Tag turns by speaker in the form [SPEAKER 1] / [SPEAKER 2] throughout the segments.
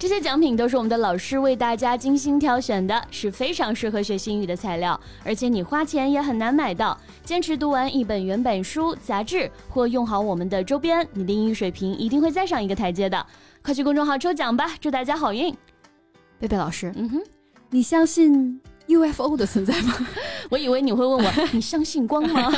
[SPEAKER 1] 这些奖品都是我们的老师为大家精心挑选的，是非常适合学习英语的材料，而且你花钱也很难买到。坚持读完一本原版书、杂志，或用好我们的周边，你的英语水平一定会再上一个台阶的。快去公众号抽奖吧，祝大家好运！
[SPEAKER 2] 贝贝老师，
[SPEAKER 1] 嗯哼，
[SPEAKER 2] 你相信 UFO 的存在吗？
[SPEAKER 1] 我以为你会问我，你相信光吗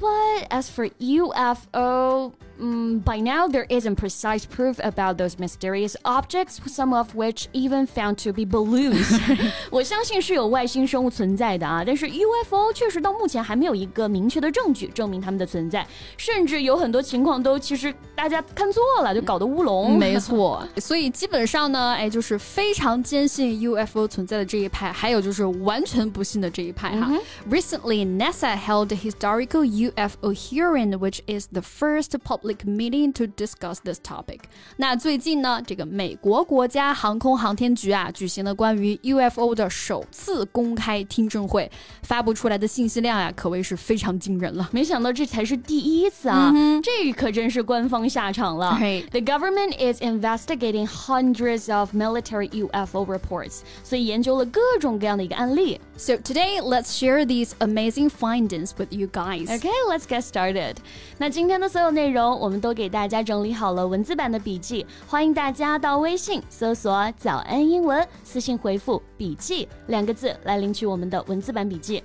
[SPEAKER 1] ？But as for UFO. Mm, by now, there isn't precise proof about those mysterious objects, some of which even found to be balloons. 我相信是有外星生物存在的啊，但是 UFO 确实到目前还没有一个明确的证据证明它们的存在，甚至有很多情况都其实大家看错了，就搞得乌龙。
[SPEAKER 2] 没错，所以基本上呢，哎，就是非常坚信 UFO 存在的这一派，还有就是完全不信的这一派哈。Recently, NASA held a historical UFO hearing, which is the first public public meeting to discuss this topic。那最近呢，这个美国国家航空航天局啊举行了关于 UFO 的首次公开听证会，发布出来的信息量呀，可谓是非常惊人了。
[SPEAKER 1] 没想到这才是第一次啊，这可真是官方下场了。The government is investigating hundreds of military UFO reports，所以研究了各种各样的一个案例。
[SPEAKER 2] So today, let's share these amazing findings with you guys.
[SPEAKER 1] Okay, let's get started. 那今天的所有内容。 我们都给大家整理好了文字版的笔记，欢迎大家到微信搜索“早安英文”，私信回复“笔记”两个字来领取我们的文字版笔记。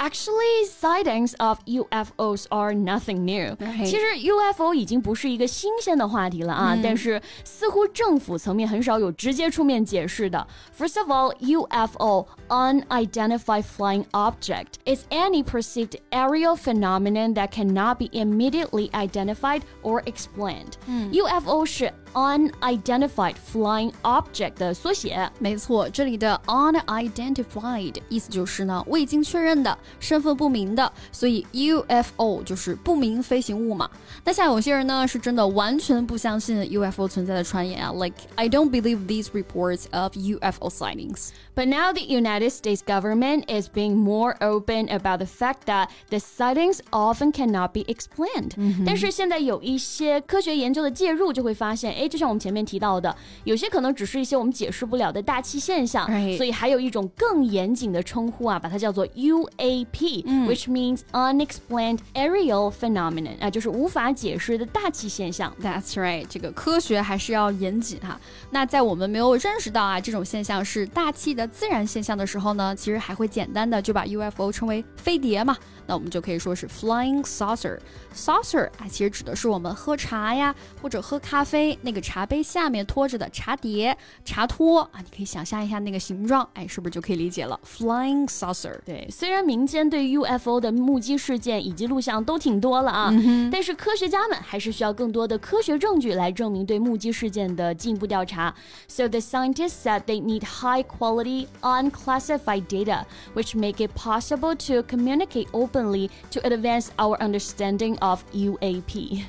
[SPEAKER 1] Actually, sightings of UFOs are nothing new. 其实 UFO 已经不是一个新鲜的话题了啊，但是似乎政府层面很少有直接出面解释的。First of all, UFO, unidentified flying object, is any perceived aerial phenomenon that cannot be immediately identified or explained. UFO 是 unidentified flying object 的缩写。
[SPEAKER 2] 没错，这里的 unidentified 意思就是呢未经确认的。 身份不明的，所以 UFO 就是不明飞行物嘛。那像有些人呢，是真的完全不相信 UFO 存在的传言啊，like I don't believe these reports of UFO sightings.
[SPEAKER 1] But now the United States government is being more open about the fact that the sightings often cannot be explained. 但是现在有一些科学研究的介入，就会发现，哎，就像我们前面提到的，有些可能只是一些我们解释不了的大气现象。所以还有一种更严谨的称呼啊，把它叫做 UA。UAP, mm. which means unexplained aerial phenomenon 啊，就是无法解释的大气现象。
[SPEAKER 2] That's right，这个科学还是要严谨哈。那在我们没有认识到啊这种现象是大气的自然现象的时候呢，其实还会简单的就把 UFO 称为飞碟嘛。那我们就可以说是 flying saucer。saucer 啊，其实指的是我们喝茶呀或者喝咖啡那个茶杯下面托着的茶碟、茶托啊。你可以想象一下那个形状，哎，是不是就可以理解了？flying saucer。
[SPEAKER 1] 对，虽然民间对 UFO 的目击事件以及录像都挺多了啊，嗯、但是科学家们还是需要更多的科学证据来证明对目击事件的进一步调查。So the scientists said they need high quality, unclassified data, which make it possible to communicate openly to advance our understanding of UAP.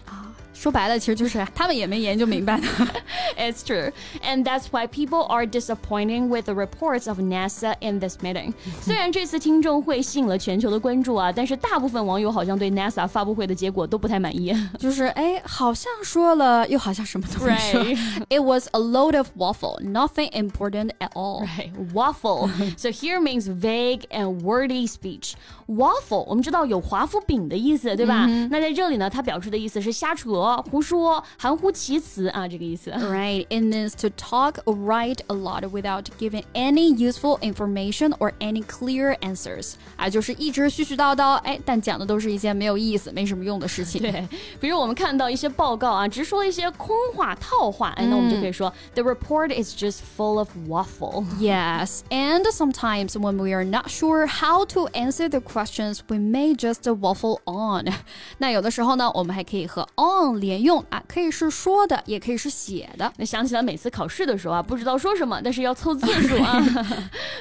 [SPEAKER 2] 说白了，其实就是他们也没研究明白的。
[SPEAKER 1] It's true, and that's why people are disappointing with the reports of NASA in this meeting. 虽然这次听证会吸引了全球的关注啊，但是大部分网友好像对 NASA 发布会的结果都不太满意。
[SPEAKER 2] 就是哎，好像说了，又好像什么都没说。It was a load of waffle, nothing important at all.
[SPEAKER 1] Right, waffle. so here means vague and wordy speech. Waffle，我们知道有华夫饼的意思，对吧？那在这里呢，它表示的意思是瞎扯。 胡说、含糊其辞啊，这个意思。
[SPEAKER 2] Right, it means to talk or write a lot without giving any useful information or any clear answers。啊，就是一直絮絮叨叨，哎，但讲的都是一些没有意思、没什么用的事情。
[SPEAKER 1] 对，比如我们看到一些报告啊，直说一些空话、套话，哎，那我们就可以说、mm. The report is just full of waffle.
[SPEAKER 2] Yes, and sometimes when we are not sure how to answer the questions, we may just waffle on. 那有的时候呢，我们还可以和 on 上连用啊，可以是说的，也可以是写的。
[SPEAKER 1] 那想起了每次考试的时候啊，不知道说什么，但是要凑字数啊。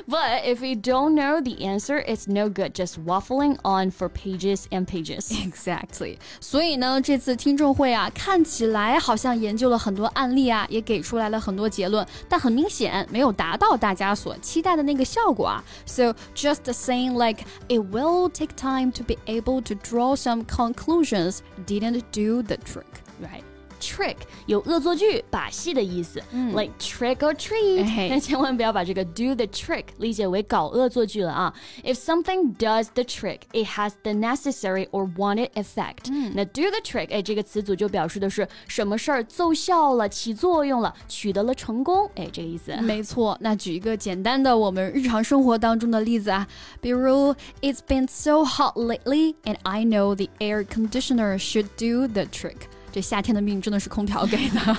[SPEAKER 1] But if you don't know the answer, it's no good just waffling on for pages and pages.
[SPEAKER 2] Exactly. 所以呢，这次听众会啊，看起来好像研究了很多案例啊，也给出来了很多结论，但很明显没有达到大家所期待的那个效果啊。So just saying like it will take time to be able to draw some conclusions didn't do the trick, right?
[SPEAKER 1] trick 有恶作剧、把戏的意思、嗯、，like trick or treat，、哎、但千万不要把这个 do the trick 理解为搞恶作剧了啊。If something does the trick, it has the necessary or wanted effect、嗯。那 do the trick，哎，这个词组就表示的是什么事儿奏效了、起作用了、取得了成功，哎，这个意思。
[SPEAKER 2] 没错，那举一个简单的我们日常生活当中的例子啊，比如 It's been so hot lately, and I know the air conditioner should do the trick. 这夏天的命真的是空调给的。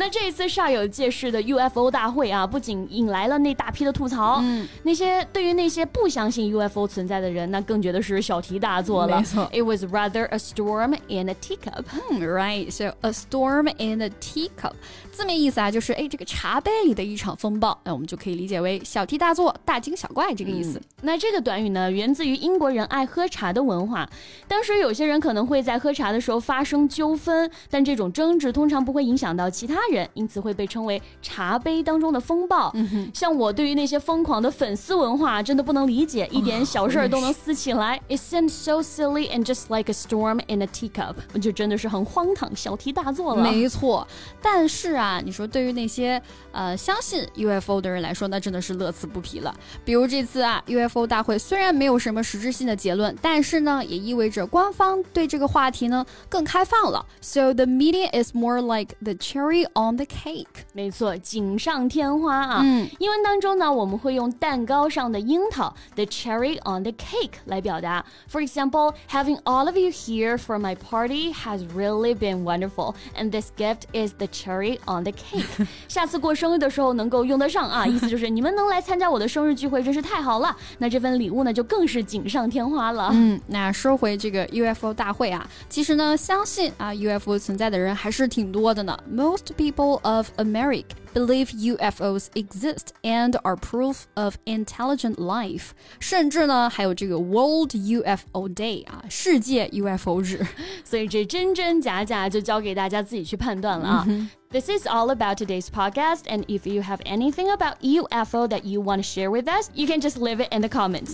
[SPEAKER 1] 那这一次煞有介事的 UFO 大会啊，不仅引来了那大批的吐槽，嗯，那些对于那些不相信 UFO 存在的人，那更觉得是小题大做了。
[SPEAKER 2] 没错
[SPEAKER 1] ，It was rather a storm in a teacup.
[SPEAKER 2] 嗯 Right, so a storm in a teacup. 字面意思啊，就是哎，这个茶杯里的一场风暴，那我们就可以理解为小题大做、大惊小怪这个意思。
[SPEAKER 1] 那这个短语呢，源自于英国人爱喝茶的文化。当时有些人可能会在喝茶的时候发生纠纷，但这种争执通常不会影响到其他人，因此会被称为茶杯当中的风暴。像我对于那些疯狂的粉丝文化真的不能理解，一点小事儿都能撕起来。It seems so silly and just like a storm in a teacup，就真的是很荒唐，小题大做了。
[SPEAKER 2] 没错，但是啊。啊，你说对于那些呃相信 UFO 的人来说，那真的是乐此不疲了。比如这次啊，UFO 大会虽然没有什么实质性的结论，但是呢，也意味着官方对这个话题呢更开放了。So the media is more like the cherry on the cake。
[SPEAKER 1] 没错，锦上添花啊。嗯，英文当中呢，我们会用蛋糕上的樱桃 the cherry on the cake 来表达。For example, having all of you here for my party has really been wonderful, and this gift is the cherry on the cake，下次过生日的时候能够用得上啊，意思就是你们能来参加我的生日聚会真是太好了。那这份礼物呢就更是锦上添花了。
[SPEAKER 2] 嗯，那说回这个 UFO 大会啊，其实呢，相信啊 UFO 存在的人还是挺多的呢。Most people of America believe UFOs exist and are proof of intelligent life。甚至呢，还有这个 World UFO Day 啊，世界 UFO 日。
[SPEAKER 1] 所以这真真假假就交给大家自己去判断了啊。This is all about today's podcast, and if you have anything about UFO that you want to share with us, you can just leave it in the comments.